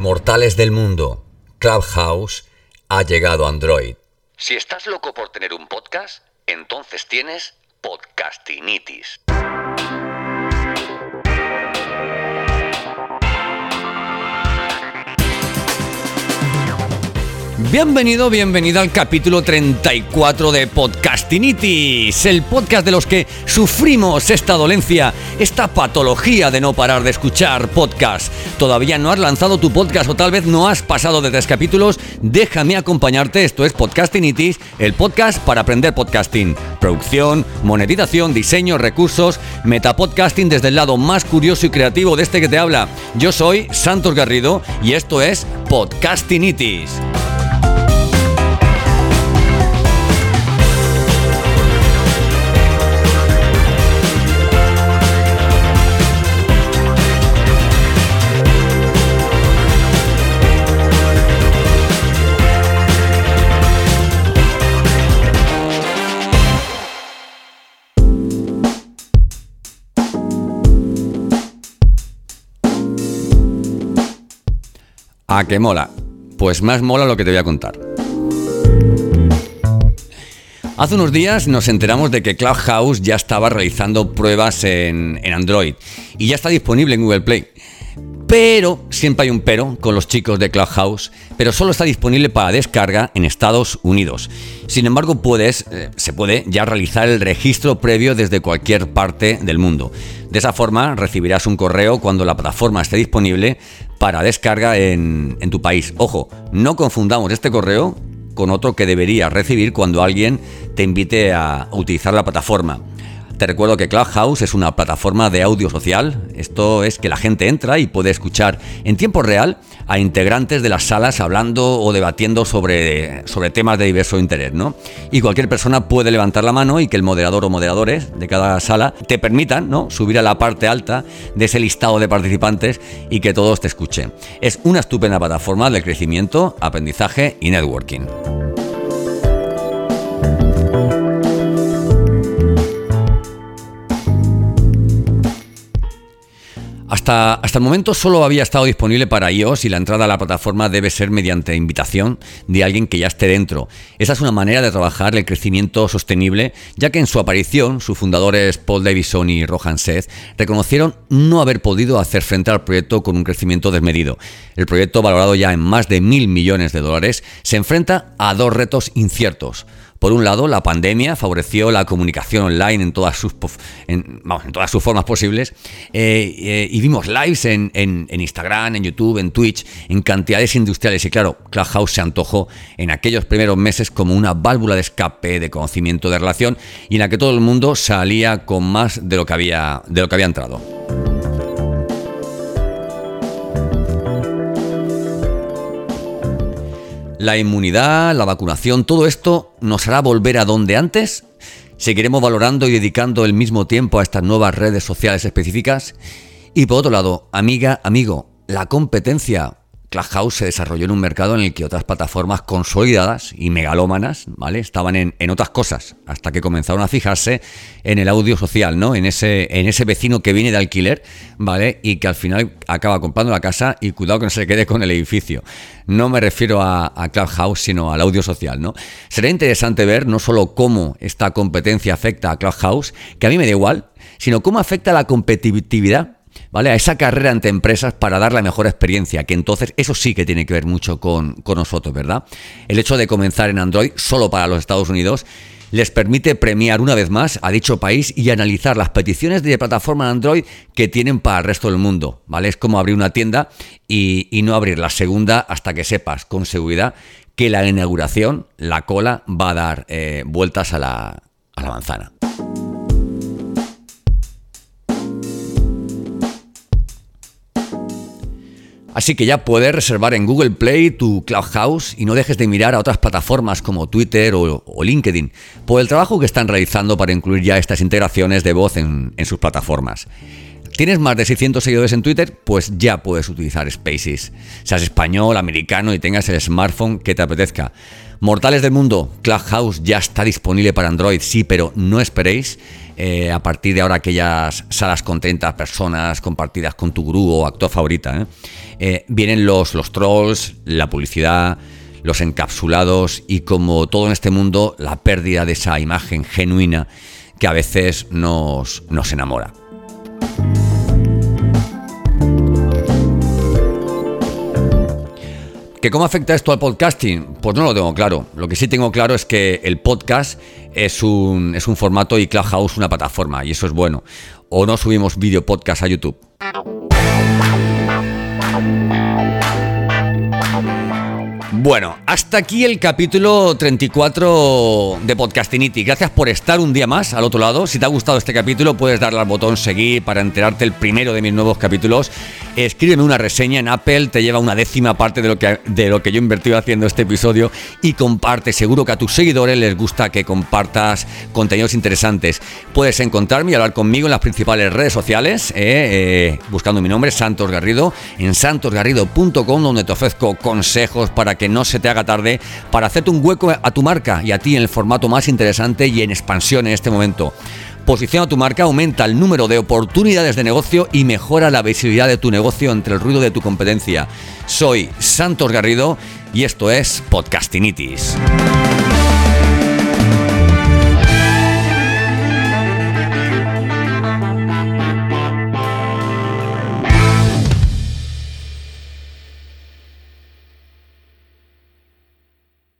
Mortales del mundo, Clubhouse ha llegado a Android. Si estás loco por tener un podcast, entonces tienes podcastinitis. Bienvenido, bienvenida al capítulo 34 de Podcastinitis, el podcast de los que sufrimos esta dolencia, esta patología de no parar de escuchar podcast. Todavía no has lanzado tu podcast o tal vez no has pasado de tres capítulos, déjame acompañarte, esto es Podcastinitis, el podcast para aprender podcasting, producción, monetización, diseño, recursos, metapodcasting desde el lado más curioso y creativo de este que te habla. Yo soy Santos Garrido y esto es Podcastinitis. ¿A qué mola? Pues más mola lo que te voy a contar. Hace unos días nos enteramos de que Clubhouse ya estaba realizando pruebas en, en, Android y ya está disponible en Google Play. Pero, siempre hay un pero con los chicos de Clubhouse, pero solo está disponible para descarga en Estados Unidos. Sin embargo, puedes, eh, se puede ya realizar el registro previo desde cualquier parte del mundo. De esa forma recibirás un correo cuando la plataforma esté disponible para descarga en, en tu país. Ojo, no confundamos este correo con otro que deberías recibir cuando alguien te invite a utilizar la plataforma. Te recuerdo que Clubhouse es una plataforma de audio social. Esto es que la gente entra y puede escuchar en tiempo real a integrantes de las salas hablando o debatiendo sobre, sobre temas de diverso interés, ¿no? Y cualquier persona puede levantar la mano y que el moderador o moderadores de cada sala te permitan, ¿no? Subir a la parte alta de ese listado de participantes y que todos te escuchen. Es una estupenda plataforma de crecimiento, aprendizaje y networking. Hasta, hasta, el momento solo había estado disponible para iOS y la entrada a la plataforma debe ser mediante invitación de alguien que ya esté dentro. Esa es una manera de trabajar el crecimiento sostenible, ya que en su aparición sus fundadores Paul Davison y Rohan Seth reconocieron no haber podido hacer frente al proyecto con un crecimiento desmedido. El proyecto, valorado ya en más de mil millones de dólares, se enfrenta a dos retos inciertos. Por un lado, la pandemia favoreció la comunicación online en todas sus, formas posibles eh, eh, y vimos lives en, Instagram, en YouTube, en Twitch, en cantidades industriales. Y claro, Clubhouse se antojó en aquellos primeros meses como una válvula de escape de conocimiento de relación y en la que todo el mundo salía con más de lo que había, de lo que había entrado. La inmunidad, la vacunación, todo esto nos hará volver a donde antes. Seguiremos valorando y dedicando el mismo tiempo a estas nuevas redes sociales específicas. Y por otro lado, amiga, amigo, la competencia. Clubhouse se desarrolló en un mercado en el que otras plataformas consolidadas y megalómanas, ¿vale? Estaban en, en, otras cosas, hasta que comenzaron a fijarse en el audio social, ¿no? En ese, en ese vecino que viene de alquiler, ¿vale? Y que al final acaba comprando la casa y cuidado que no se quede con el edificio. No me refiero a, a Clubhouse, sino al audio social, ¿no? Será interesante ver no solo cómo esta competencia afecta a Clubhouse, que a mí me da igual, sino cómo afecta a la competitividad ¿vale? A esa carrera entre empresas para dar la mejor experiencia, que entonces eso sí que tiene que ver mucho con, con nosotros, ¿verdad? El hecho de comenzar en Android solo para los Estados Unidos les permite premiar una vez más a dicho país y analizar las peticiones de plataforma Android que tienen para el resto del mundo, ¿vale? Es como abrir una tienda y, y no abrir la segunda hasta que sepas con seguridad que la inauguración, la cola, va a dar eh, vueltas a la, a la manzana. Así que ya puedes reservar en Google Play tu Clubhouse y no dejes de mirar a otras plataformas como Twitter o, LinkedIn por el trabajo que están realizando para incluir ya estas integraciones de voz en, en sus plataformas. ¿Tienes más de 600 seguidores en Twitter? Pues ya puedes utilizar Spaces. Seas español, americano y tengas el smartphone que te apetezca. Mortales del mundo, Clubhouse ya está disponible para Android, sí, pero no esperéis eh, a partir de ahora aquellas salas con 30 personas compartidas con tu gurú o actor favorita, ¿eh? vienen los, los trolls, la publicidad, los encapsulados y como todo en este mundo, la pérdida de esa imagen genuina que a veces nos, nos enamora. ¿Que cómo afecta esto al podcasting? Pues no lo tengo claro. Lo que sí tengo claro es que el podcast es un, es un formato y Clubhouse una plataforma, y eso es bueno. O no subimos video podcast a YouTube. Bueno, hasta aquí el capítulo 34 de Podcastinity. Gracias por estar un día más al otro lado. Si te ha gustado este capítulo, puedes darle al botón seguir para enterarte el primero de mis nuevos capítulos. Escríbeme una reseña en Apple, te lleva una décima parte de lo que, de lo que yo he invertido haciendo este episodio y comparte. Seguro que a tus seguidores les gusta que compartas contenidos interesantes. Puedes encontrarme y hablar conmigo en las principales redes sociales, eh, eh, buscando mi nombre, Santos Garrido, en santosgarrido.com, donde te ofrezco consejos para que no se te haga tarde para hacerte un hueco a tu marca y a ti en el formato más interesante y en expansión en este momento. Posiciona tu marca, aumenta el número de oportunidades de negocio y mejora la visibilidad de tu negocio entre el ruido de tu competencia. Soy Santos Garrido y esto es Podcastinitis.